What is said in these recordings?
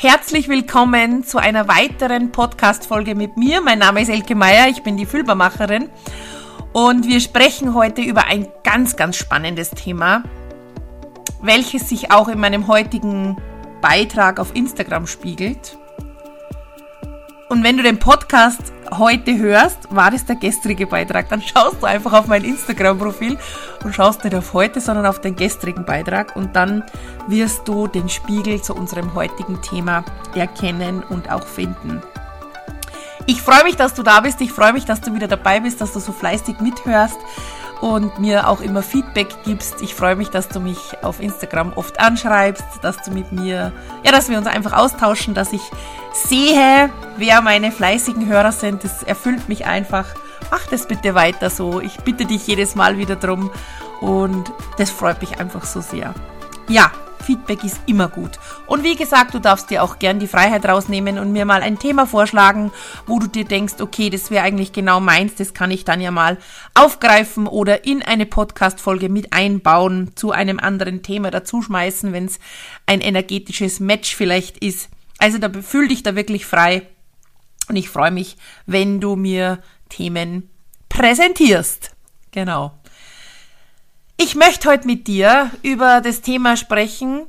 Herzlich willkommen zu einer weiteren Podcast-Folge mit mir. Mein Name ist Elke Meier, ich bin die Fühlbarmacherin und wir sprechen heute über ein ganz, ganz spannendes Thema, welches sich auch in meinem heutigen Beitrag auf Instagram spiegelt. Und wenn du den Podcast heute hörst, war das der gestrige Beitrag, dann schaust du einfach auf mein Instagram-Profil und schaust nicht auf heute, sondern auf den gestrigen Beitrag und dann wirst du den Spiegel zu unserem heutigen Thema erkennen und auch finden. Ich freue mich, dass du da bist. Ich freue mich, dass du wieder dabei bist, dass du so fleißig mithörst und mir auch immer Feedback gibst. Ich freue mich, dass du mich auf Instagram oft anschreibst, dass du mit mir, ja, dass wir uns einfach austauschen, dass ich sehe, wer meine fleißigen Hörer sind. Das erfüllt mich einfach. Mach das bitte weiter so. Ich bitte dich jedes Mal wieder drum und das freut mich einfach so sehr. Ja, Feedback ist immer gut. Und wie gesagt, du darfst dir auch gern die Freiheit rausnehmen und mir mal ein Thema vorschlagen, wo du dir denkst, okay, das wäre eigentlich genau meins, das kann ich dann ja mal aufgreifen oder in eine Podcast-Folge mit einbauen, zu einem anderen Thema dazuschmeißen, wenn es ein energetisches Match vielleicht ist. Also da fühl dich da wirklich frei. Und ich freue mich, wenn du mir Themen präsentierst. Genau. Ich möchte heute mit dir über das Thema sprechen,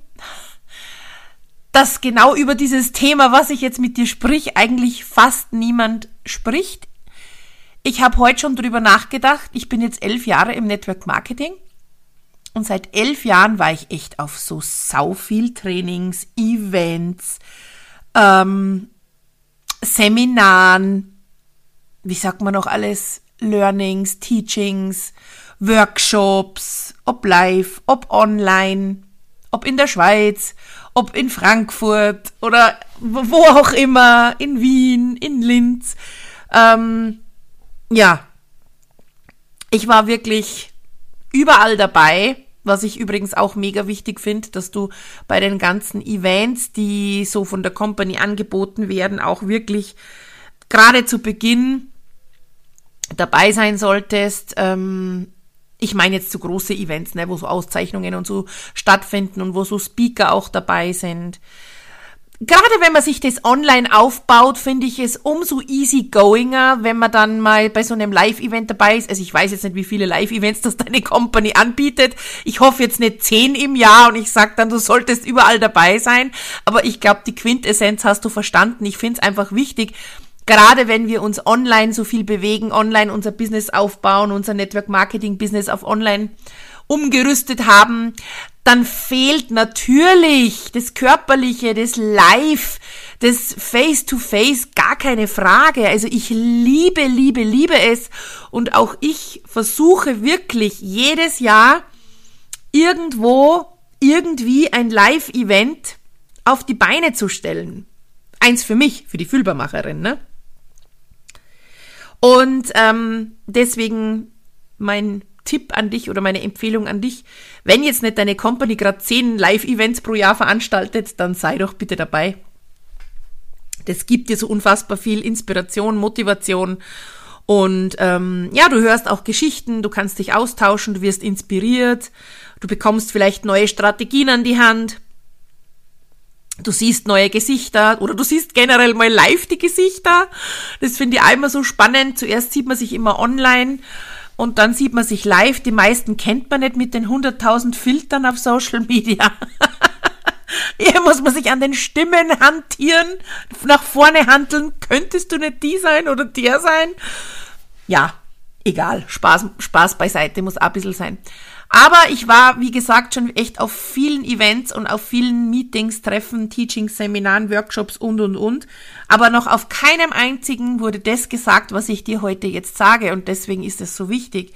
dass genau über dieses Thema, was ich jetzt mit dir sprich, eigentlich fast niemand spricht. Ich habe heute schon drüber nachgedacht. Ich bin jetzt elf Jahre im Network Marketing und seit elf Jahren war ich echt auf so sau viel Trainings, Events, ähm, Seminaren, wie sagt man noch alles, Learnings, Teachings, Workshops, ob live, ob online, ob in der Schweiz, ob in Frankfurt oder wo auch immer, in Wien, in Linz. Ähm, ja, ich war wirklich überall dabei, was ich übrigens auch mega wichtig finde, dass du bei den ganzen Events, die so von der Company angeboten werden, auch wirklich gerade zu Beginn dabei sein solltest. Ähm, ich meine jetzt so große Events, ne, wo so Auszeichnungen und so stattfinden und wo so Speaker auch dabei sind. Gerade wenn man sich das online aufbaut, finde ich es umso easygoinger, wenn man dann mal bei so einem Live-Event dabei ist. Also ich weiß jetzt nicht, wie viele Live-Events das deine Company anbietet. Ich hoffe jetzt nicht zehn im Jahr und ich sag dann, du solltest überall dabei sein. Aber ich glaube, die Quintessenz hast du verstanden. Ich finde es einfach wichtig, gerade wenn wir uns online so viel bewegen, online unser Business aufbauen, unser Network Marketing Business auf online umgerüstet haben, dann fehlt natürlich das Körperliche, das Live, das Face-to-Face, gar keine Frage. Also ich liebe, liebe, liebe es und auch ich versuche wirklich jedes Jahr irgendwo irgendwie ein Live-Event auf die Beine zu stellen. Eins für mich, für die Fühlbarmacherin, ne? Und ähm, deswegen mein Tipp an dich oder meine Empfehlung an dich, wenn jetzt nicht deine Company gerade zehn Live-Events pro Jahr veranstaltet, dann sei doch bitte dabei. Das gibt dir so unfassbar viel Inspiration, Motivation und ähm, ja, du hörst auch Geschichten, du kannst dich austauschen, du wirst inspiriert, du bekommst vielleicht neue Strategien an die Hand. Du siehst neue Gesichter oder du siehst generell mal live die Gesichter. Das finde ich einmal so spannend. Zuerst sieht man sich immer online und dann sieht man sich live. Die meisten kennt man nicht mit den 100.000 Filtern auf Social Media. Hier muss man sich an den Stimmen hantieren, nach vorne handeln. Könntest du nicht die sein oder der sein? Ja, egal. Spaß, Spaß beiseite muss auch ein bisschen sein. Aber ich war, wie gesagt, schon echt auf vielen Events und auf vielen Meetings, Treffen, Teachings, Seminaren, Workshops und, und, und. Aber noch auf keinem einzigen wurde das gesagt, was ich dir heute jetzt sage. Und deswegen ist es so wichtig,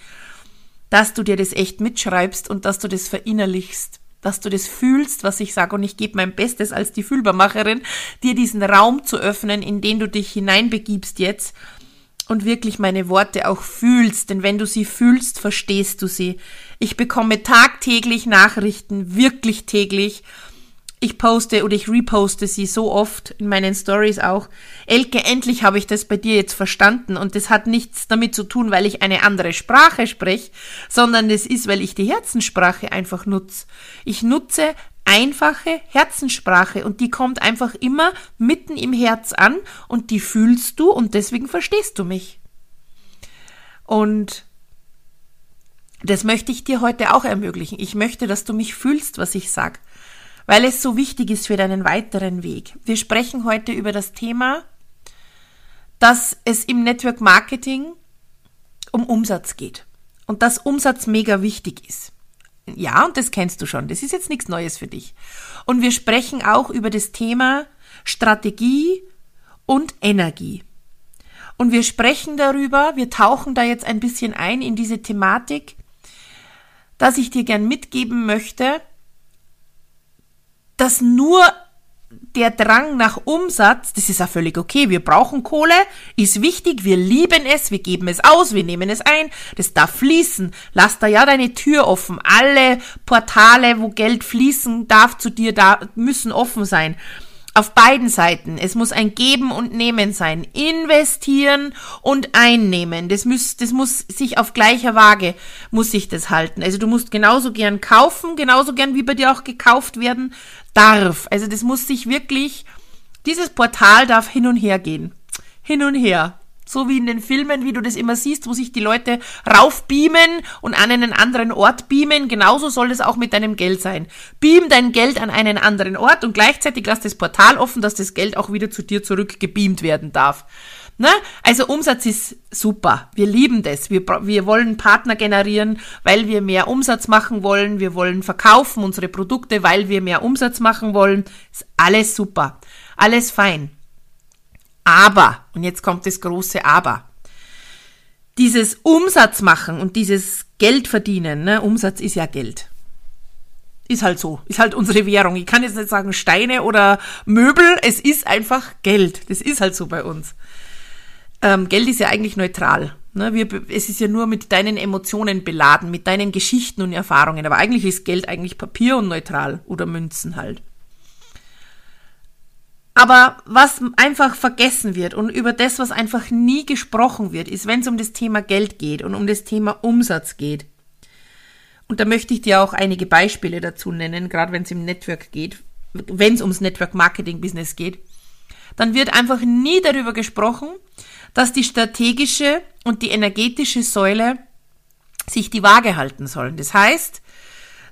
dass du dir das echt mitschreibst und dass du das verinnerlichst dass du das fühlst, was ich sage. Und ich gebe mein Bestes als die Fühlbarmacherin, dir diesen Raum zu öffnen, in den du dich hineinbegibst jetzt und wirklich meine Worte auch fühlst, denn wenn du sie fühlst, verstehst du sie. Ich bekomme tagtäglich Nachrichten, wirklich täglich. Ich poste oder ich reposte sie so oft in meinen Stories auch. Elke, endlich habe ich das bei dir jetzt verstanden und das hat nichts damit zu tun, weil ich eine andere Sprache spreche, sondern es ist, weil ich die Herzenssprache einfach nutze. Ich nutze einfache Herzenssprache und die kommt einfach immer mitten im Herz an und die fühlst du und deswegen verstehst du mich. Und das möchte ich dir heute auch ermöglichen. Ich möchte, dass du mich fühlst, was ich sag, weil es so wichtig ist für deinen weiteren Weg. Wir sprechen heute über das Thema, dass es im Network Marketing um Umsatz geht und dass Umsatz mega wichtig ist. Ja, und das kennst du schon. Das ist jetzt nichts Neues für dich. Und wir sprechen auch über das Thema Strategie und Energie. Und wir sprechen darüber, wir tauchen da jetzt ein bisschen ein in diese Thematik, dass ich dir gern mitgeben möchte, dass nur der Drang nach Umsatz, das ist ja völlig okay. Wir brauchen Kohle, ist wichtig, wir lieben es, wir geben es aus, wir nehmen es ein, das darf fließen. Lass da ja deine Tür offen. Alle Portale, wo Geld fließen darf zu dir, da müssen offen sein. Auf beiden Seiten. Es muss ein Geben und Nehmen sein. Investieren und einnehmen. Das muss, das muss sich auf gleicher Waage, muss sich das halten. Also du musst genauso gern kaufen, genauso gern wie bei dir auch gekauft werden darf. Also das muss sich wirklich, dieses Portal darf hin und her gehen. Hin und her. So wie in den Filmen, wie du das immer siehst, wo sich die Leute raufbeamen und an einen anderen Ort beamen. Genauso soll es auch mit deinem Geld sein. Beam dein Geld an einen anderen Ort und gleichzeitig lass das Portal offen, dass das Geld auch wieder zu dir zurückgebeamt werden darf. Ne? Also Umsatz ist super. Wir lieben das. Wir, wir wollen Partner generieren, weil wir mehr Umsatz machen wollen. Wir wollen verkaufen unsere Produkte, weil wir mehr Umsatz machen wollen. Ist alles super. Alles fein. Aber, und jetzt kommt das große Aber. Dieses Umsatz machen und dieses Geld verdienen, ne? Umsatz ist ja Geld. Ist halt so. Ist halt unsere Währung. Ich kann jetzt nicht sagen Steine oder Möbel. Es ist einfach Geld. Das ist halt so bei uns. Ähm, Geld ist ja eigentlich neutral. Ne? Wir, es ist ja nur mit deinen Emotionen beladen, mit deinen Geschichten und Erfahrungen. Aber eigentlich ist Geld eigentlich Papier und neutral oder Münzen halt. Aber was einfach vergessen wird und über das, was einfach nie gesprochen wird, ist, wenn es um das Thema Geld geht und um das Thema Umsatz geht. Und da möchte ich dir auch einige Beispiele dazu nennen, gerade wenn es im Network geht, wenn es ums Network Marketing Business geht. Dann wird einfach nie darüber gesprochen, dass die strategische und die energetische Säule sich die Waage halten sollen. Das heißt,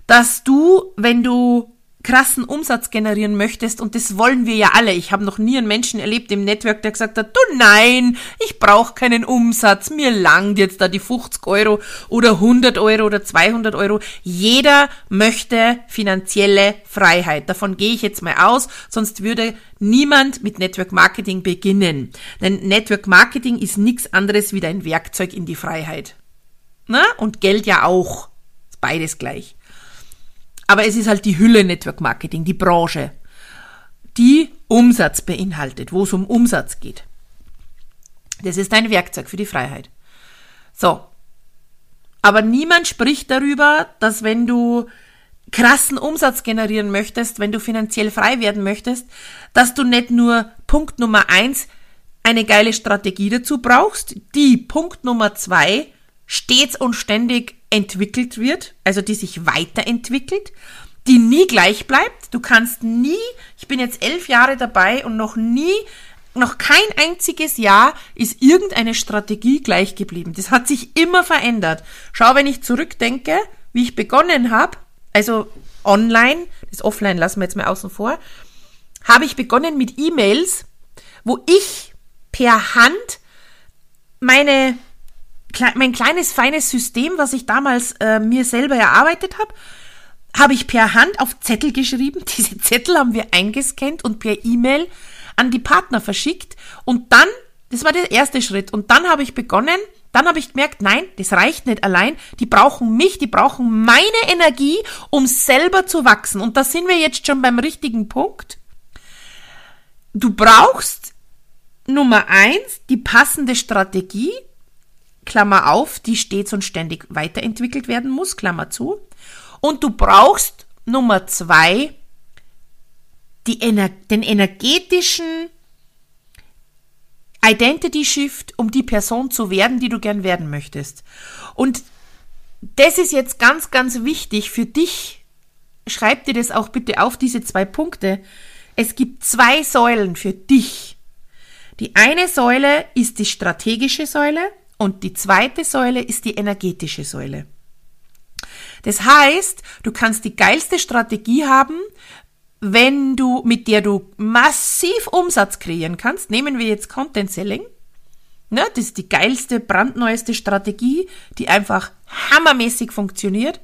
dass du, wenn du krassen Umsatz generieren möchtest, und das wollen wir ja alle. Ich habe noch nie einen Menschen erlebt im Network, der gesagt hat, du nein, ich brauche keinen Umsatz, mir langt jetzt da die 50 Euro oder 100 Euro oder 200 Euro. Jeder möchte finanzielle Freiheit. Davon gehe ich jetzt mal aus, sonst würde niemand mit Network Marketing beginnen. Denn Network Marketing ist nichts anderes wie dein Werkzeug in die Freiheit. Na? Und Geld ja auch. Ist beides gleich. Aber es ist halt die Hülle Network Marketing, die Branche, die Umsatz beinhaltet, wo es um Umsatz geht. Das ist ein Werkzeug für die Freiheit. So. Aber niemand spricht darüber, dass wenn du krassen Umsatz generieren möchtest, wenn du finanziell frei werden möchtest, dass du nicht nur Punkt Nummer eins eine geile Strategie dazu brauchst, die Punkt Nummer zwei stets und ständig entwickelt wird, also die sich weiterentwickelt, die nie gleich bleibt. Du kannst nie, ich bin jetzt elf Jahre dabei und noch nie, noch kein einziges Jahr ist irgendeine Strategie gleich geblieben. Das hat sich immer verändert. Schau, wenn ich zurückdenke, wie ich begonnen habe, also online, das Offline lassen wir jetzt mal außen vor, habe ich begonnen mit E-Mails, wo ich per Hand meine mein kleines, feines System, was ich damals äh, mir selber erarbeitet habe, habe ich per Hand auf Zettel geschrieben. Diese Zettel haben wir eingescannt und per E-Mail an die Partner verschickt. Und dann, das war der erste Schritt. Und dann habe ich begonnen, dann habe ich gemerkt, nein, das reicht nicht allein. Die brauchen mich, die brauchen meine Energie, um selber zu wachsen. Und da sind wir jetzt schon beim richtigen Punkt. Du brauchst Nummer eins die passende Strategie, Klammer auf, die stets und ständig weiterentwickelt werden muss, Klammer zu. Und du brauchst Nummer zwei, die Ener den energetischen Identity Shift, um die Person zu werden, die du gern werden möchtest. Und das ist jetzt ganz, ganz wichtig für dich schreib dir das auch bitte auf, diese zwei Punkte. Es gibt zwei Säulen für dich. Die eine Säule ist die strategische Säule und die zweite Säule ist die energetische Säule. Das heißt, du kannst die geilste Strategie haben, wenn du, mit der du massiv Umsatz kreieren kannst. Nehmen wir jetzt Content Selling. Ne, das ist die geilste, brandneueste Strategie, die einfach hammermäßig funktioniert.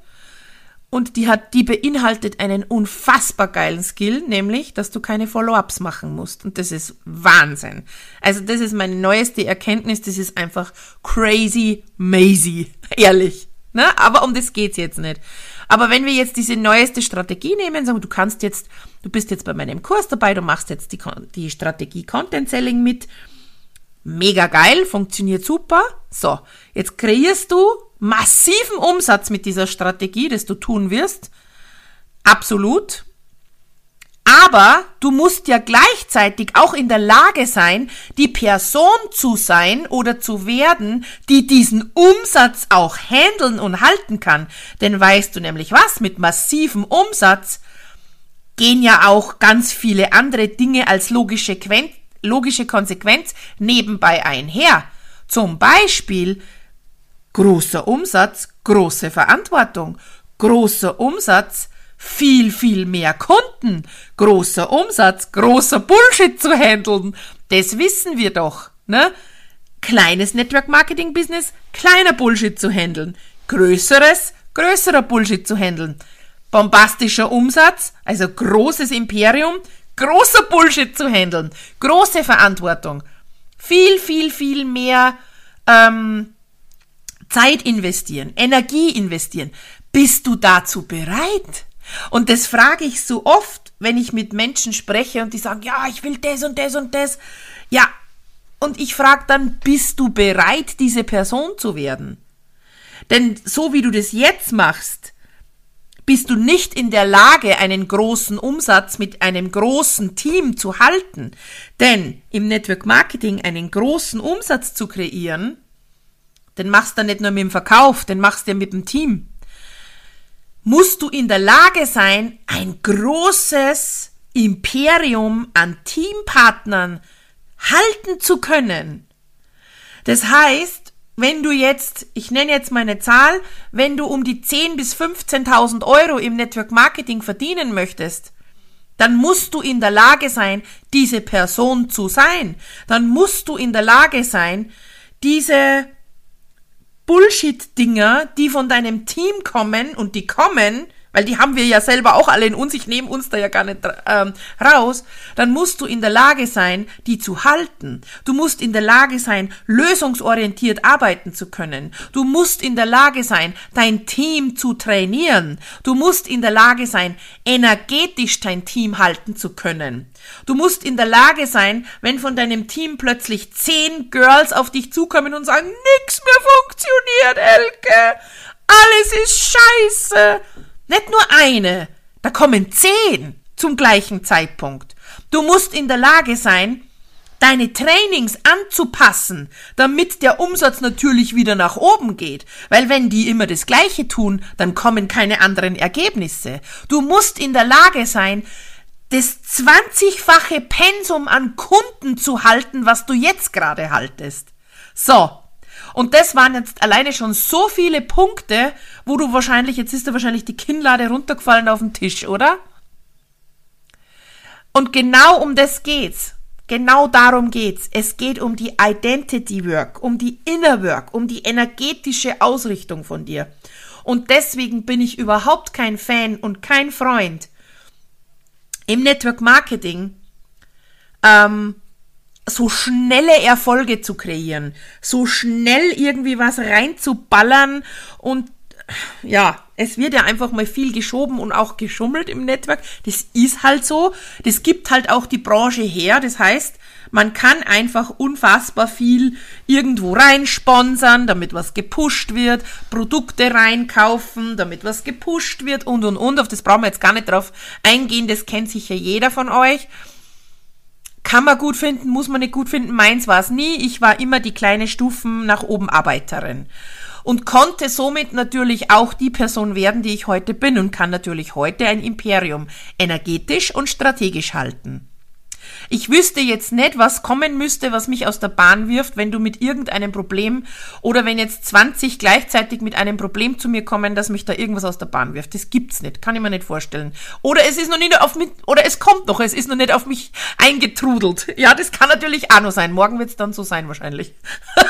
Und die hat, die beinhaltet einen unfassbar geilen Skill, nämlich, dass du keine Follow-ups machen musst. Und das ist Wahnsinn. Also das ist meine neueste Erkenntnis. Das ist einfach crazy, mazy. Ehrlich. Ne? Aber um das geht's jetzt nicht. Aber wenn wir jetzt diese neueste Strategie nehmen, sagen, du kannst jetzt, du bist jetzt bei meinem Kurs dabei, du machst jetzt die, die Strategie Content Selling mit. Mega geil, funktioniert super. So, jetzt kreierst du massiven Umsatz mit dieser Strategie, das du tun wirst. Absolut. Aber du musst ja gleichzeitig auch in der Lage sein, die Person zu sein oder zu werden, die diesen Umsatz auch handeln und halten kann. Denn weißt du nämlich was, mit massivem Umsatz gehen ja auch ganz viele andere Dinge als logische, logische Konsequenz nebenbei einher. Zum Beispiel großer Umsatz, große Verantwortung, großer Umsatz, viel, viel mehr Kunden, großer Umsatz, großer Bullshit zu handeln. Das wissen wir doch, ne? Kleines Network Marketing Business, kleiner Bullshit zu handeln. Größeres, größerer Bullshit zu handeln. Bombastischer Umsatz, also großes Imperium, großer Bullshit zu handeln. Große Verantwortung. Viel, viel, viel mehr ähm, Zeit investieren, Energie investieren. Bist du dazu bereit? Und das frage ich so oft, wenn ich mit Menschen spreche und die sagen, ja, ich will das und das und das. Ja, und ich frage dann, bist du bereit, diese Person zu werden? Denn so wie du das jetzt machst, bist du nicht in der Lage, einen großen Umsatz mit einem großen Team zu halten. Denn im Network Marketing einen großen Umsatz zu kreieren, den machst du nicht nur mit dem Verkauf, den machst du mit dem Team musst du in der Lage sein, ein großes Imperium an Teampartnern halten zu können. Das heißt, wenn du jetzt, ich nenne jetzt meine Zahl, wenn du um die 10 bis 15.000 Euro im Network Marketing verdienen möchtest, dann musst du in der Lage sein, diese Person zu sein. Dann musst du in der Lage sein, diese Bullshit-Dinger, die von deinem Team kommen und die kommen, weil die haben wir ja selber auch alle in uns, ich nehme uns da ja gar nicht ähm, raus, dann musst du in der Lage sein, die zu halten. Du musst in der Lage sein, lösungsorientiert arbeiten zu können. Du musst in der Lage sein, dein Team zu trainieren. Du musst in der Lage sein, energetisch dein Team halten zu können. Du musst in der Lage sein, wenn von deinem Team plötzlich zehn Girls auf dich zukommen und sagen, nix mehr funktioniert, Elke. Alles ist scheiße. Nicht nur eine. Da kommen zehn zum gleichen Zeitpunkt. Du musst in der Lage sein, deine Trainings anzupassen, damit der Umsatz natürlich wieder nach oben geht. Weil wenn die immer das Gleiche tun, dann kommen keine anderen Ergebnisse. Du musst in der Lage sein, das 20-fache Pensum an Kunden zu halten, was du jetzt gerade haltest. So. Und das waren jetzt alleine schon so viele Punkte, wo du wahrscheinlich, jetzt ist da wahrscheinlich die Kinnlade runtergefallen auf den Tisch, oder? Und genau um das geht's. Genau darum geht's. Es geht um die Identity Work, um die Inner Work, um die energetische Ausrichtung von dir. Und deswegen bin ich überhaupt kein Fan und kein Freund im Network Marketing ähm, so schnelle Erfolge zu kreieren, so schnell irgendwie was reinzuballern und ja, es wird ja einfach mal viel geschoben und auch geschummelt im Netzwerk. Das ist halt so. Das gibt halt auch die Branche her. Das heißt, man kann einfach unfassbar viel irgendwo reinsponsern, damit was gepusht wird, Produkte reinkaufen, damit was gepusht wird und und und. Auf das brauchen wir jetzt gar nicht drauf eingehen. Das kennt sicher jeder von euch. Kann man gut finden, muss man nicht gut finden. Meins war es nie. Ich war immer die kleine Stufen nach oben Arbeiterin. und konnte somit natürlich auch die Person werden, die ich heute bin und kann natürlich heute ein Imperium energetisch und strategisch halten. Ich wüsste jetzt nicht, was kommen müsste, was mich aus der Bahn wirft, wenn du mit irgendeinem Problem oder wenn jetzt 20 gleichzeitig mit einem Problem zu mir kommen, dass mich da irgendwas aus der Bahn wirft. Das gibt's nicht, kann ich mir nicht vorstellen. Oder es ist noch nicht auf mich, oder es kommt noch, es ist noch nicht auf mich eingetrudelt. Ja, das kann natürlich auch noch sein. Morgen wird's dann so sein wahrscheinlich.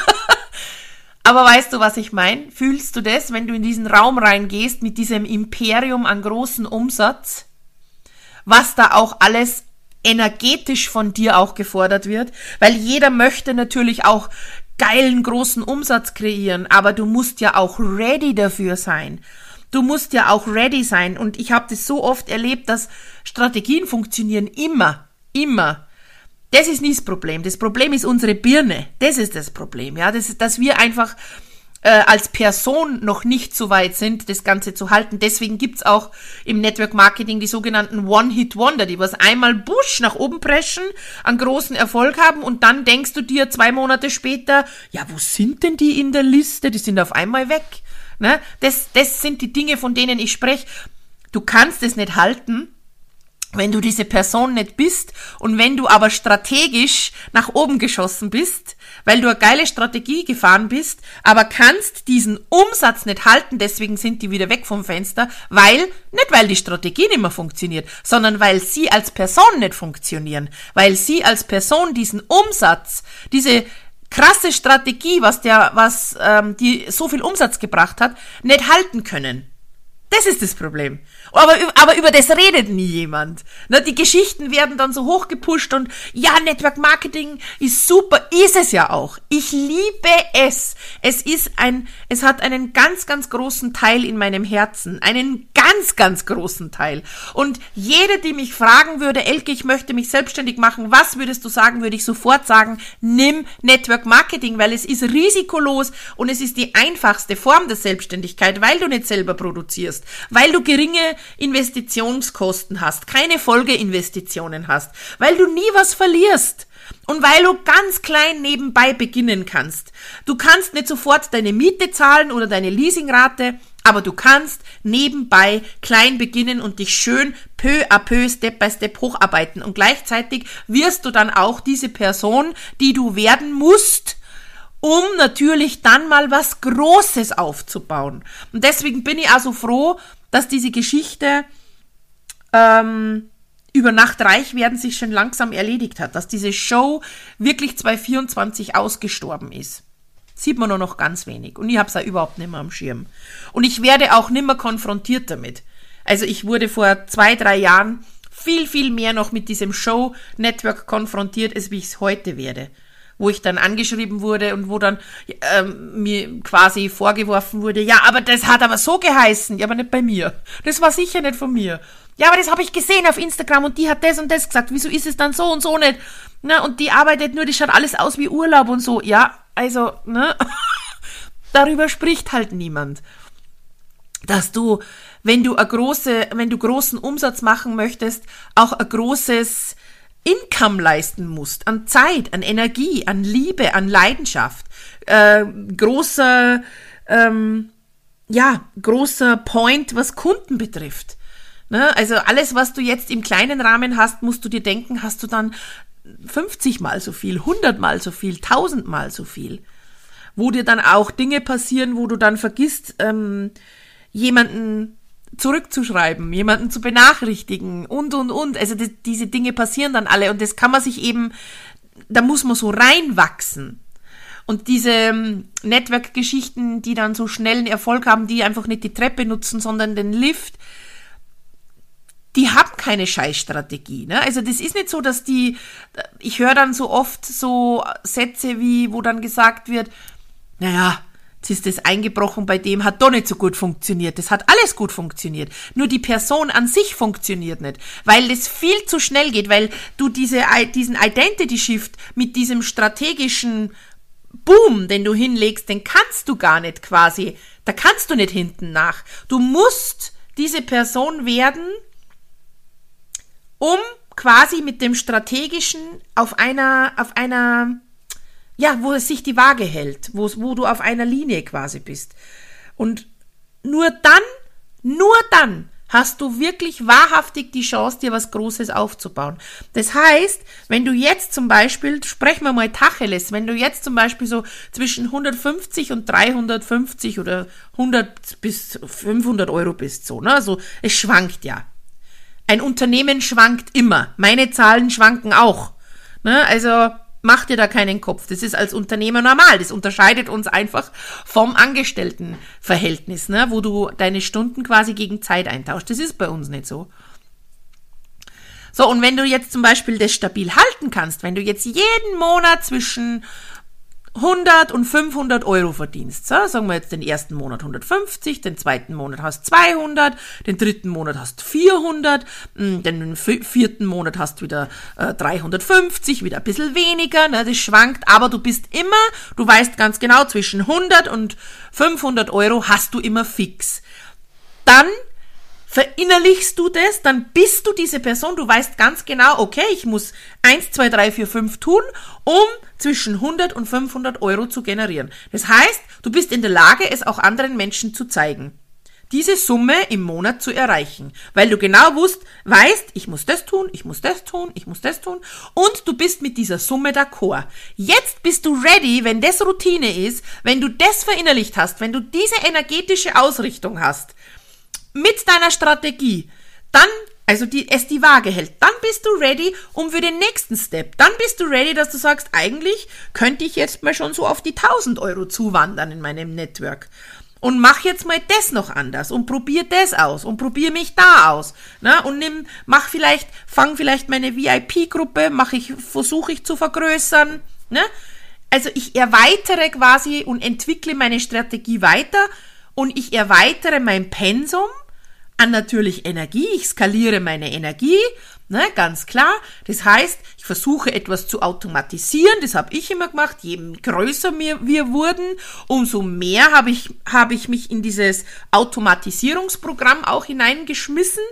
Aber weißt du, was ich meine? Fühlst du das, wenn du in diesen Raum reingehst mit diesem Imperium an großen Umsatz? Was da auch alles energetisch von dir auch gefordert wird, weil jeder möchte natürlich auch geilen großen Umsatz kreieren, aber du musst ja auch ready dafür sein. Du musst ja auch ready sein und ich habe das so oft erlebt, dass Strategien funktionieren immer, immer. Das ist nicht das Problem. Das Problem ist unsere Birne. Das ist das Problem, ja, das dass wir einfach äh, als Person noch nicht so weit sind, das Ganze zu halten. Deswegen gibt's auch im Network Marketing die sogenannten One-Hit-Wonder, die was einmal Busch nach oben preschen, einen großen Erfolg haben und dann denkst du dir zwei Monate später, ja, wo sind denn die in der Liste? Die sind auf einmal weg. Ne? Das, das sind die Dinge, von denen ich spreche. Du kannst es nicht halten, wenn du diese Person nicht bist und wenn du aber strategisch nach oben geschossen bist, weil du eine geile Strategie gefahren bist, aber kannst diesen Umsatz nicht halten, deswegen sind die wieder weg vom Fenster, weil, nicht weil die Strategie nicht mehr funktioniert, sondern weil sie als Person nicht funktionieren, weil sie als Person diesen Umsatz, diese krasse Strategie, was der, was ähm, die so viel Umsatz gebracht hat, nicht halten können. Das ist das Problem. Aber, aber über das redet nie jemand. Ne, die Geschichten werden dann so hochgepusht und ja, Network Marketing ist super, ist es ja auch. Ich liebe es. Es ist ein, es hat einen ganz, ganz großen Teil in meinem Herzen. Einen ganz, ganz großen Teil. Und jede, die mich fragen würde, Elke, ich möchte mich selbstständig machen, was würdest du sagen, würde ich sofort sagen, nimm Network Marketing, weil es ist risikolos und es ist die einfachste Form der Selbstständigkeit, weil du nicht selber produzierst, weil du geringe Investitionskosten hast, keine Folgeinvestitionen hast, weil du nie was verlierst. Und weil du ganz klein nebenbei beginnen kannst. Du kannst nicht sofort deine Miete zahlen oder deine Leasingrate, aber du kannst nebenbei klein beginnen und dich schön peu à peu, Step by Step hocharbeiten. Und gleichzeitig wirst du dann auch diese Person, die du werden musst, um natürlich dann mal was Großes aufzubauen. Und deswegen bin ich also froh, dass diese Geschichte ähm, über Nacht reich werden sich schon langsam erledigt hat, dass diese Show wirklich 2024 ausgestorben ist. Sieht man nur noch ganz wenig. Und ich habe es ja überhaupt nicht mehr am Schirm. Und ich werde auch nicht mehr konfrontiert damit. Also ich wurde vor zwei, drei Jahren viel, viel mehr noch mit diesem Show-Network konfrontiert, als wie ich es heute werde wo ich dann angeschrieben wurde und wo dann ähm, mir quasi vorgeworfen wurde, ja, aber das hat aber so geheißen, ja, aber nicht bei mir. Das war sicher nicht von mir. Ja, aber das habe ich gesehen auf Instagram und die hat das und das gesagt. Wieso ist es dann so und so nicht? Na, und die arbeitet nur, die schaut alles aus wie Urlaub und so. Ja, also, ne? Darüber spricht halt niemand. Dass du, wenn du eine große, wenn du großen Umsatz machen möchtest, auch ein großes Income leisten musst, an Zeit, an Energie, an Liebe, an Leidenschaft, äh, großer, ähm, ja, großer Point, was Kunden betrifft. Ne? Also alles, was du jetzt im kleinen Rahmen hast, musst du dir denken, hast du dann 50 mal so viel, 100 mal so viel, 1000 mal so viel. Wo dir dann auch Dinge passieren, wo du dann vergisst, ähm, jemanden zurückzuschreiben, jemanden zu benachrichtigen und, und, und. Also die, diese Dinge passieren dann alle und das kann man sich eben, da muss man so reinwachsen. Und diese ähm, Network-Geschichten, die dann so schnellen Erfolg haben, die einfach nicht die Treppe nutzen, sondern den Lift, die haben keine Scheißstrategie. Ne? Also das ist nicht so, dass die, ich höre dann so oft so Sätze wie, wo dann gesagt wird, naja, Jetzt ist das eingebrochen bei dem, hat doch nicht so gut funktioniert. Das hat alles gut funktioniert. Nur die Person an sich funktioniert nicht, weil das viel zu schnell geht, weil du diese, diesen Identity Shift mit diesem strategischen Boom, den du hinlegst, den kannst du gar nicht quasi, da kannst du nicht hinten nach. Du musst diese Person werden, um quasi mit dem strategischen auf einer, auf einer ja, wo es sich die Waage hält, wo, wo du auf einer Linie quasi bist. Und nur dann, nur dann hast du wirklich wahrhaftig die Chance, dir was Großes aufzubauen. Das heißt, wenn du jetzt zum Beispiel, sprechen wir mal Tacheles, wenn du jetzt zum Beispiel so zwischen 150 und 350 oder 100 bis 500 Euro bist, so, ne, also es schwankt ja. Ein Unternehmen schwankt immer. Meine Zahlen schwanken auch. Ne, also, Mach dir da keinen Kopf. Das ist als Unternehmer normal. Das unterscheidet uns einfach vom Angestelltenverhältnis, ne? wo du deine Stunden quasi gegen Zeit eintauschst. Das ist bei uns nicht so. So, und wenn du jetzt zum Beispiel das stabil halten kannst, wenn du jetzt jeden Monat zwischen 100 und 500 Euro verdienst. So, sagen wir jetzt den ersten Monat 150, den zweiten Monat hast 200, den dritten Monat hast 400, hm, den vierten Monat hast wieder äh, 350, wieder ein bisschen weniger, ne, das schwankt, aber du bist immer, du weißt ganz genau, zwischen 100 und 500 Euro hast du immer fix. Dann Verinnerlichst du das, dann bist du diese Person, du weißt ganz genau, okay, ich muss 1, 2, 3, 4, 5 tun, um zwischen 100 und 500 Euro zu generieren. Das heißt, du bist in der Lage, es auch anderen Menschen zu zeigen. Diese Summe im Monat zu erreichen, weil du genau wusst, weißt, ich muss das tun, ich muss das tun, ich muss das tun und du bist mit dieser Summe d'accord. Jetzt bist du ready, wenn das Routine ist, wenn du das verinnerlicht hast, wenn du diese energetische Ausrichtung hast, mit deiner Strategie, dann, also die, es die Waage hält, dann bist du ready um für den nächsten Step. Dann bist du ready, dass du sagst, eigentlich könnte ich jetzt mal schon so auf die 1000 Euro zuwandern in meinem Network. Und mach jetzt mal das noch anders und probier das aus und probier mich da aus. Ne? Und nimm, mach vielleicht, fang vielleicht meine VIP-Gruppe, mach ich, versuche ich zu vergrößern. Ne? Also ich erweitere quasi und entwickle meine Strategie weiter und ich erweitere mein Pensum an natürlich Energie. Ich skaliere meine Energie, ne, ganz klar. Das heißt, ich versuche etwas zu automatisieren. Das habe ich immer gemacht. Je größer wir, wir wurden, umso mehr habe ich, habe ich mich in dieses Automatisierungsprogramm auch hineingeschmissen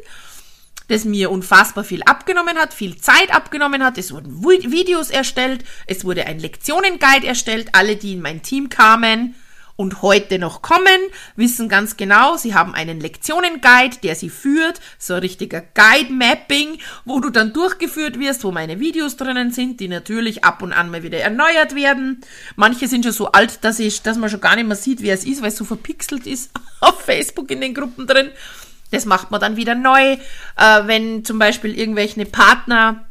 das mir unfassbar viel abgenommen hat, viel Zeit abgenommen hat. Es wurden Videos erstellt, es wurde ein Lektionenguide erstellt. Alle, die in mein Team kamen, und heute noch kommen, wissen ganz genau, sie haben einen Lektionenguide, der sie führt, so ein richtiger Guide-Mapping, wo du dann durchgeführt wirst, wo meine Videos drinnen sind, die natürlich ab und an mal wieder erneuert werden. Manche sind schon so alt, dass, ich, dass man schon gar nicht mehr sieht, wer es ist, weil es so verpixelt ist auf Facebook in den Gruppen drin. Das macht man dann wieder neu, äh, wenn zum Beispiel irgendwelche Partner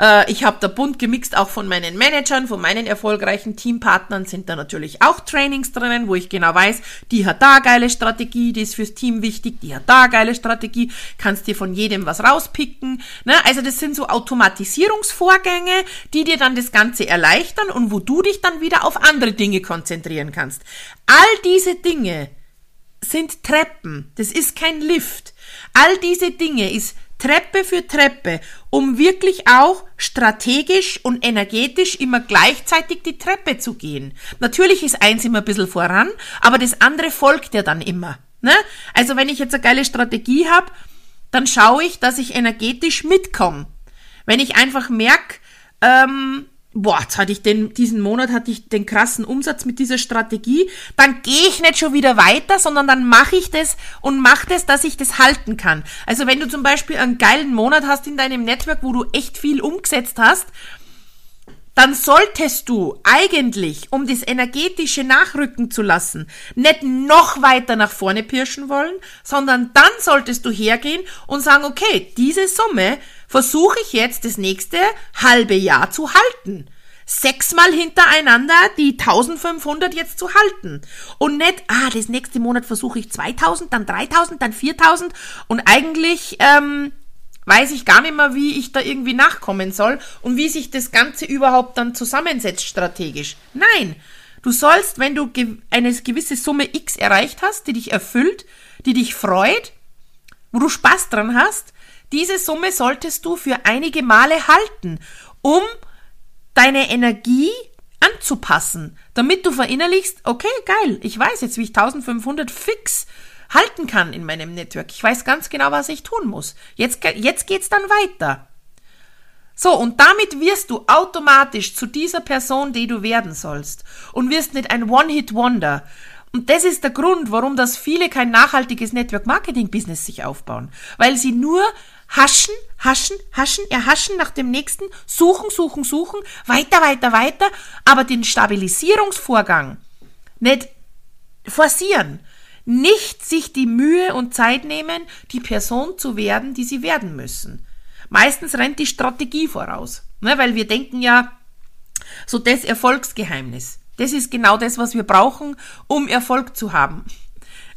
äh, ich habe da bunt gemixt, auch von meinen Managern, von meinen erfolgreichen Teampartnern sind da natürlich auch Trainings drinnen, wo ich genau weiß, die hat da geile Strategie, die ist fürs Team wichtig, die hat da geile Strategie, kannst dir von jedem was rauspicken. Ne? Also das sind so Automatisierungsvorgänge, die dir dann das Ganze erleichtern und wo du dich dann wieder auf andere Dinge konzentrieren kannst. All diese Dinge sind Treppen, das ist kein Lift. All diese Dinge ist Treppe für Treppe, um wirklich auch strategisch und energetisch immer gleichzeitig die Treppe zu gehen. Natürlich ist eins immer ein bisschen voran, aber das andere folgt ja dann immer. Ne? Also wenn ich jetzt eine geile Strategie habe, dann schaue ich, dass ich energetisch mitkomme. Wenn ich einfach merke, ähm, boah, jetzt hatte ich den, diesen Monat hatte ich den krassen Umsatz mit dieser Strategie, dann gehe ich nicht schon wieder weiter, sondern dann mache ich das und mache das, dass ich das halten kann. Also wenn du zum Beispiel einen geilen Monat hast in deinem Netzwerk, wo du echt viel umgesetzt hast, dann solltest du eigentlich, um das energetische nachrücken zu lassen, nicht noch weiter nach vorne pirschen wollen, sondern dann solltest du hergehen und sagen, okay, diese Summe versuche ich jetzt das nächste halbe Jahr zu halten. Sechsmal hintereinander die 1500 jetzt zu halten. Und nicht, ah, das nächste Monat versuche ich 2000, dann 3000, dann 4000 und eigentlich ähm, weiß ich gar nicht mehr, wie ich da irgendwie nachkommen soll und wie sich das Ganze überhaupt dann zusammensetzt strategisch. Nein, du sollst, wenn du eine gewisse Summe X erreicht hast, die dich erfüllt, die dich freut, wo du Spaß dran hast, diese Summe solltest du für einige Male halten, um deine Energie anzupassen, damit du verinnerlichst, okay, geil, ich weiß jetzt, wie ich 1500 fix halten kann in meinem Network. Ich weiß ganz genau, was ich tun muss. Jetzt, jetzt geht's dann weiter. So, und damit wirst du automatisch zu dieser Person, die du werden sollst. Und wirst nicht ein One-Hit-Wonder. Und das ist der Grund, warum das viele kein nachhaltiges Network-Marketing-Business sich aufbauen. Weil sie nur haschen, haschen, haschen, erhaschen nach dem nächsten, suchen, suchen, suchen, weiter, weiter, weiter, aber den Stabilisierungsvorgang nicht forcieren. Nicht sich die Mühe und Zeit nehmen, die Person zu werden, die sie werden müssen. Meistens rennt die Strategie voraus, ne, weil wir denken ja, so das Erfolgsgeheimnis. Das ist genau das, was wir brauchen, um Erfolg zu haben.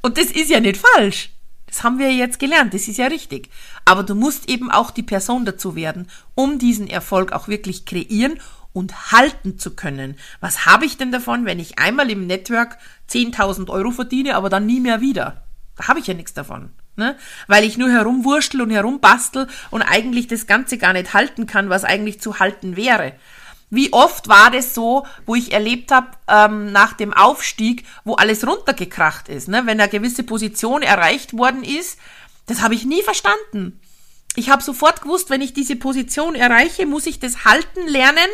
Und das ist ja nicht falsch. Das haben wir jetzt gelernt, das ist ja richtig. Aber du musst eben auch die Person dazu werden, um diesen Erfolg auch wirklich kreieren und halten zu können. Was habe ich denn davon, wenn ich einmal im Network 10.000 Euro verdiene, aber dann nie mehr wieder? Da habe ich ja nichts davon. Ne? Weil ich nur herumwurschtel und herumbastel und eigentlich das Ganze gar nicht halten kann, was eigentlich zu halten wäre. Wie oft war das so, wo ich erlebt habe, ähm, nach dem Aufstieg, wo alles runtergekracht ist, ne? wenn eine gewisse Position erreicht worden ist, das habe ich nie verstanden. Ich habe sofort gewusst, wenn ich diese Position erreiche, muss ich das halten lernen,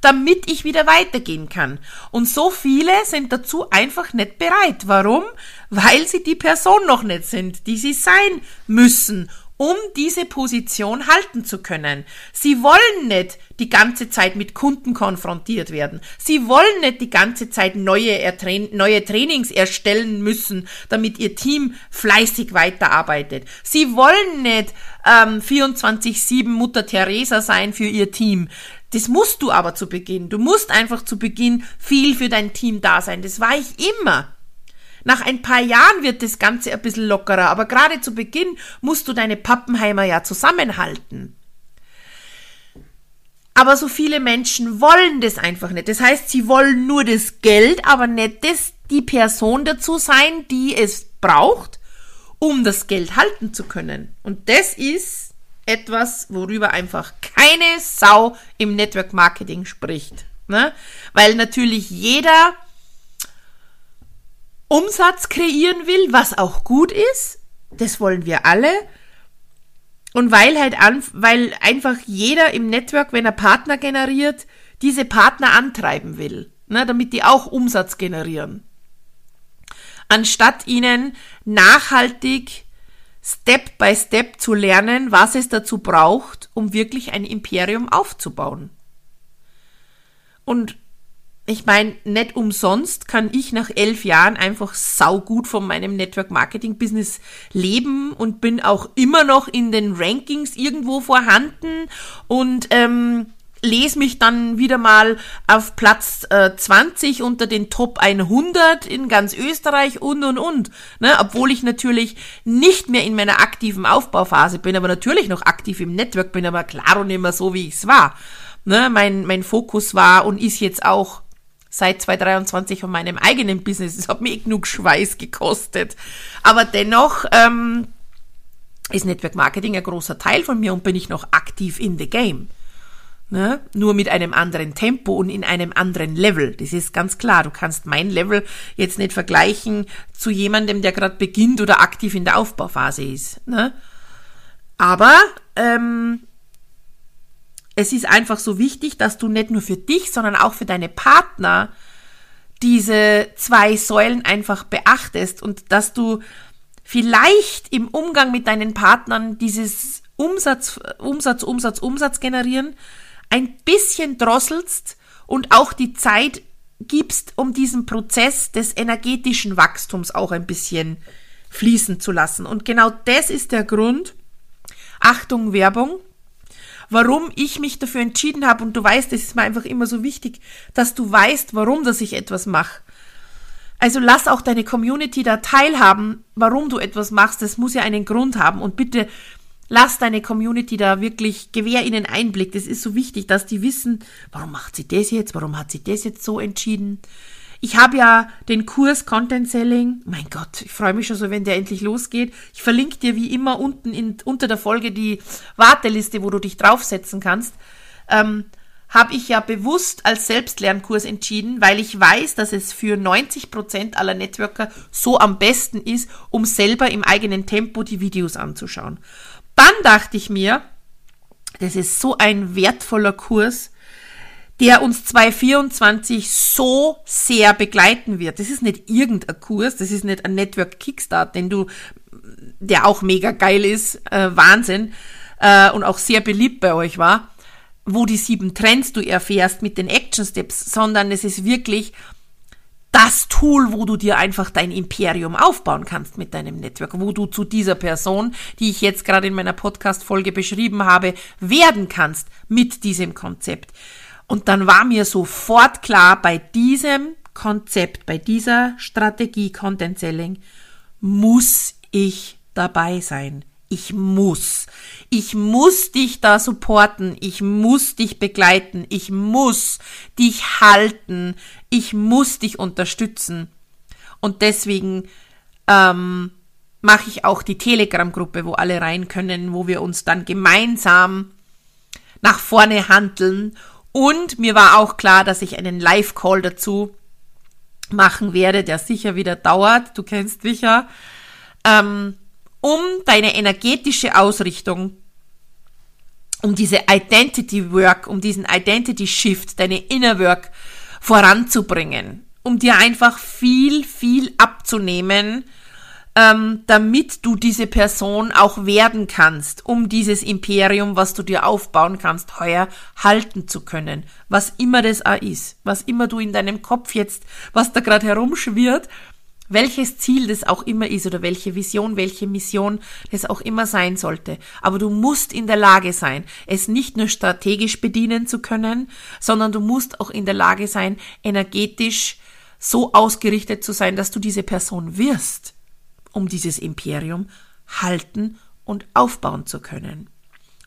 damit ich wieder weitergehen kann. Und so viele sind dazu einfach nicht bereit. Warum? Weil sie die Person noch nicht sind, die sie sein müssen, um diese Position halten zu können. Sie wollen nicht die ganze Zeit mit Kunden konfrontiert werden. Sie wollen nicht die ganze Zeit neue, neue Trainings erstellen müssen, damit ihr Team fleißig weiterarbeitet. Sie wollen nicht ähm, 24-7 Mutter Teresa sein für ihr Team. Das musst du aber zu Beginn. Du musst einfach zu Beginn viel für dein Team da sein. Das war ich immer. Nach ein paar Jahren wird das Ganze ein bisschen lockerer, aber gerade zu Beginn musst du deine Pappenheimer ja zusammenhalten. Aber so viele Menschen wollen das einfach nicht. Das heißt, sie wollen nur das Geld, aber nicht das, die Person dazu sein, die es braucht, um das Geld halten zu können. Und das ist etwas, worüber einfach keine Sau im Network Marketing spricht. Ne? Weil natürlich jeder Umsatz kreieren will, was auch gut ist. Das wollen wir alle. Und weil halt an, weil einfach jeder im Network, wenn er Partner generiert, diese Partner antreiben will, ne, damit die auch Umsatz generieren. Anstatt ihnen nachhaltig Step by Step zu lernen, was es dazu braucht, um wirklich ein Imperium aufzubauen. Und ich meine, nicht umsonst kann ich nach elf Jahren einfach saugut von meinem Network Marketing Business leben und bin auch immer noch in den Rankings irgendwo vorhanden und ähm, lese mich dann wieder mal auf Platz äh, 20 unter den Top 100 in ganz Österreich und und und. Ne? Obwohl ich natürlich nicht mehr in meiner aktiven Aufbauphase bin, aber natürlich noch aktiv im Network bin, aber klar und immer so, wie ich es war. Ne? Mein, mein Fokus war und ist jetzt auch seit 2023 von meinem eigenen Business. Es hat mir eh genug Schweiß gekostet. Aber dennoch ähm, ist Network Marketing ein großer Teil von mir und bin ich noch aktiv in the game. Ne? Nur mit einem anderen Tempo und in einem anderen Level. Das ist ganz klar. Du kannst mein Level jetzt nicht vergleichen zu jemandem, der gerade beginnt oder aktiv in der Aufbauphase ist. Ne? Aber ähm, es ist einfach so wichtig, dass du nicht nur für dich, sondern auch für deine Partner diese zwei Säulen einfach beachtest und dass du vielleicht im Umgang mit deinen Partnern dieses Umsatz, Umsatz, Umsatz, Umsatz generieren ein bisschen drosselst und auch die Zeit gibst, um diesen Prozess des energetischen Wachstums auch ein bisschen fließen zu lassen. Und genau das ist der Grund, Achtung, Werbung, warum ich mich dafür entschieden habe. Und du weißt, es ist mir einfach immer so wichtig, dass du weißt, warum dass ich etwas mache. Also lass auch deine Community da teilhaben, warum du etwas machst. Das muss ja einen Grund haben. Und bitte lass deine Community da wirklich, gewähr ihnen Einblick. Das ist so wichtig, dass die wissen, warum macht sie das jetzt? Warum hat sie das jetzt so entschieden? Ich habe ja den Kurs Content Selling. Mein Gott, ich freue mich schon so, wenn der endlich losgeht. Ich verlinke dir wie immer unten in, unter der Folge die Warteliste, wo du dich draufsetzen kannst. Ähm, habe ich ja bewusst als Selbstlernkurs entschieden, weil ich weiß, dass es für 90 Prozent aller Networker so am besten ist, um selber im eigenen Tempo die Videos anzuschauen. Dann dachte ich mir, Das ist so ein wertvoller Kurs, der uns 2024 so sehr begleiten wird. Das ist nicht irgendein Kurs, das ist nicht ein Network Kickstart, den du, der auch mega geil ist, äh, Wahnsinn, äh, und auch sehr beliebt bei euch war, wo die sieben Trends du erfährst mit den Action Steps, sondern es ist wirklich das Tool, wo du dir einfach dein Imperium aufbauen kannst mit deinem Network, wo du zu dieser Person, die ich jetzt gerade in meiner Podcast-Folge beschrieben habe, werden kannst mit diesem Konzept. Und dann war mir sofort klar, bei diesem Konzept, bei dieser Strategie Content Selling muss ich dabei sein. Ich muss. Ich muss dich da supporten. Ich muss dich begleiten. Ich muss dich halten. Ich muss dich unterstützen. Und deswegen ähm, mache ich auch die Telegram-Gruppe, wo alle rein können, wo wir uns dann gemeinsam nach vorne handeln. Und mir war auch klar, dass ich einen Live-Call dazu machen werde, der sicher wieder dauert. Du kennst mich ja. Ähm, um deine energetische Ausrichtung, um diese Identity Work, um diesen Identity Shift, deine Inner Work voranzubringen, um dir einfach viel, viel abzunehmen, ähm, damit du diese Person auch werden kannst, um dieses Imperium, was du dir aufbauen kannst, heuer halten zu können. Was immer das auch ist, was immer du in deinem Kopf jetzt, was da gerade herumschwirrt, welches Ziel das auch immer ist oder welche Vision, welche Mission das auch immer sein sollte. Aber du musst in der Lage sein, es nicht nur strategisch bedienen zu können, sondern du musst auch in der Lage sein, energetisch so ausgerichtet zu sein, dass du diese Person wirst, um dieses Imperium halten und aufbauen zu können.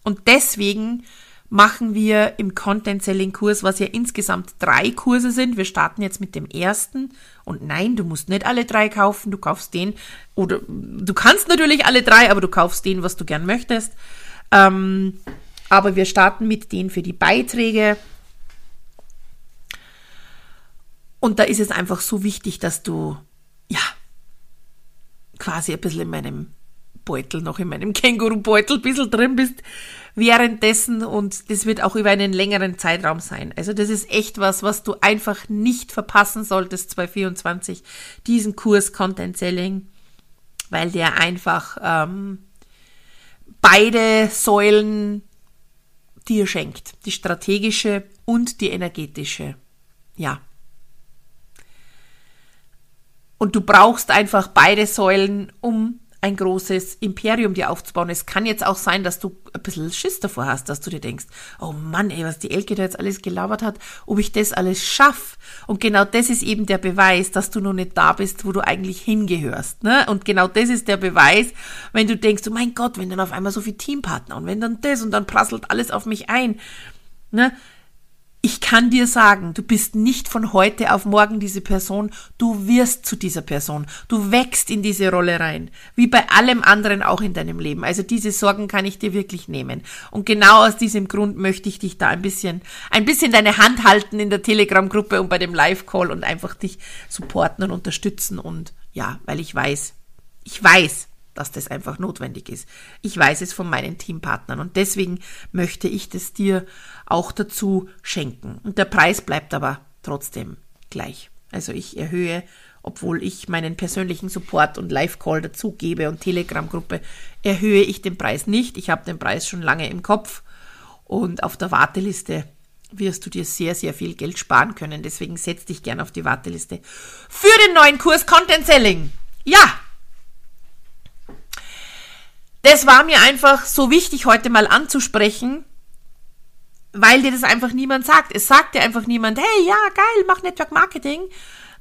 Und deswegen machen wir im Content Selling Kurs, was ja insgesamt drei Kurse sind. Wir starten jetzt mit dem ersten. Und nein, du musst nicht alle drei kaufen. Du kaufst den oder du kannst natürlich alle drei, aber du kaufst den, was du gern möchtest. Ähm, aber wir starten mit denen für die Beiträge. Und da ist es einfach so wichtig, dass du, quasi ein bisschen in meinem Beutel, noch in meinem Kängurubeutel ein bisschen drin bist, währenddessen und das wird auch über einen längeren Zeitraum sein. Also das ist echt was, was du einfach nicht verpassen solltest 2024, diesen Kurs Content Selling, weil der einfach ähm, beide Säulen dir schenkt, die strategische und die energetische. Ja. Und du brauchst einfach beide Säulen, um ein großes Imperium dir aufzubauen. Es kann jetzt auch sein, dass du ein bisschen Schiss davor hast, dass du dir denkst, oh Mann, ey, was die Elke da jetzt alles gelabert hat, ob ich das alles schaff. Und genau das ist eben der Beweis, dass du noch nicht da bist, wo du eigentlich hingehörst. Ne? Und genau das ist der Beweis, wenn du denkst, oh mein Gott, wenn dann auf einmal so viel Teampartner und wenn dann das und dann prasselt alles auf mich ein. Ne? Ich kann dir sagen, du bist nicht von heute auf morgen diese Person, du wirst zu dieser Person, du wächst in diese Rolle rein, wie bei allem anderen auch in deinem Leben. Also diese Sorgen kann ich dir wirklich nehmen. Und genau aus diesem Grund möchte ich dich da ein bisschen, ein bisschen deine Hand halten in der Telegram-Gruppe und bei dem Live-Call und einfach dich supporten und unterstützen und ja, weil ich weiß, ich weiß, dass das einfach notwendig ist. Ich weiß es von meinen Teampartnern und deswegen möchte ich das dir auch dazu schenken. Und der Preis bleibt aber trotzdem gleich. Also ich erhöhe, obwohl ich meinen persönlichen Support und Live-Call dazu gebe und Telegram-Gruppe, erhöhe ich den Preis nicht. Ich habe den Preis schon lange im Kopf und auf der Warteliste wirst du dir sehr, sehr viel Geld sparen können. Deswegen setz dich gern auf die Warteliste für den neuen Kurs Content Selling. Ja, das war mir einfach so wichtig heute mal anzusprechen, weil dir das einfach niemand sagt. Es sagt dir einfach niemand, hey, ja, geil, mach Network Marketing.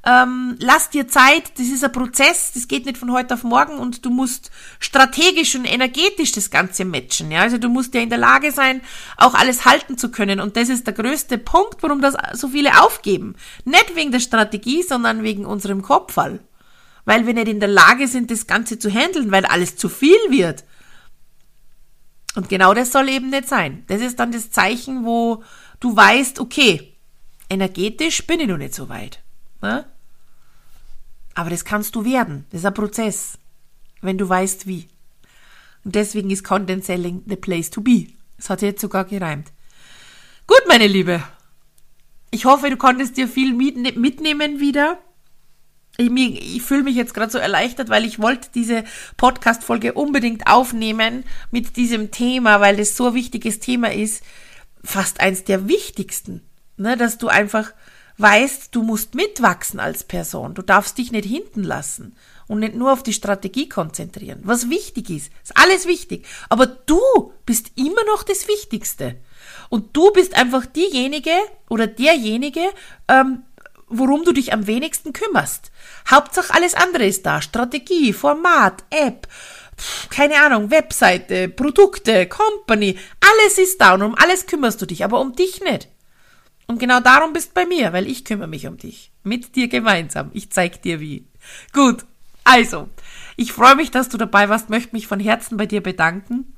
Ähm, lass dir Zeit, das ist ein Prozess, das geht nicht von heute auf morgen und du musst strategisch und energetisch das Ganze matchen. Ja? Also du musst ja in der Lage sein, auch alles halten zu können. Und das ist der größte Punkt, warum das so viele aufgeben. Nicht wegen der Strategie, sondern wegen unserem Kopfball. Weil wir nicht in der Lage sind, das Ganze zu handeln, weil alles zu viel wird. Und genau das soll eben nicht sein. Das ist dann das Zeichen, wo du weißt, okay, energetisch bin ich noch nicht so weit. Ne? Aber das kannst du werden. Das ist ein Prozess, wenn du weißt wie. Und deswegen ist Content Selling the place to be. Es hat jetzt sogar gereimt. Gut, meine Liebe. Ich hoffe, du konntest dir viel mitnehmen wieder. Ich, ich fühle mich jetzt gerade so erleichtert, weil ich wollte diese Podcast-Folge unbedingt aufnehmen mit diesem Thema, weil es so ein wichtiges Thema ist. Fast eins der wichtigsten. Ne, dass du einfach weißt, du musst mitwachsen als Person. Du darfst dich nicht hinten lassen und nicht nur auf die Strategie konzentrieren. Was wichtig ist, ist alles wichtig. Aber du bist immer noch das Wichtigste. Und du bist einfach diejenige oder derjenige, ähm, worum du dich am wenigsten kümmerst. Hauptsache alles andere ist da. Strategie, Format, App, keine Ahnung, Webseite, Produkte, Company, alles ist da und um alles kümmerst du dich, aber um dich nicht. Und genau darum bist bei mir, weil ich kümmere mich um dich. Mit dir gemeinsam. Ich zeig dir wie. Gut. Also, ich freue mich, dass du dabei warst, möchte mich von Herzen bei dir bedanken.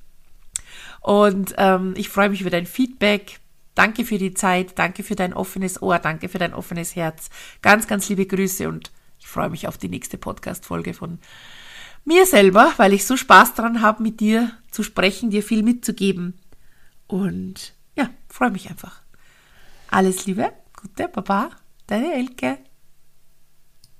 Und ähm, ich freue mich über dein Feedback. Danke für die Zeit, danke für dein offenes Ohr, danke für dein offenes Herz. Ganz, ganz liebe Grüße und ich freue mich auf die nächste Podcast-Folge von mir selber, weil ich so Spaß daran habe, mit dir zu sprechen, dir viel mitzugeben. Und ja, freue mich einfach. Alles Liebe, gute Baba, deine Elke.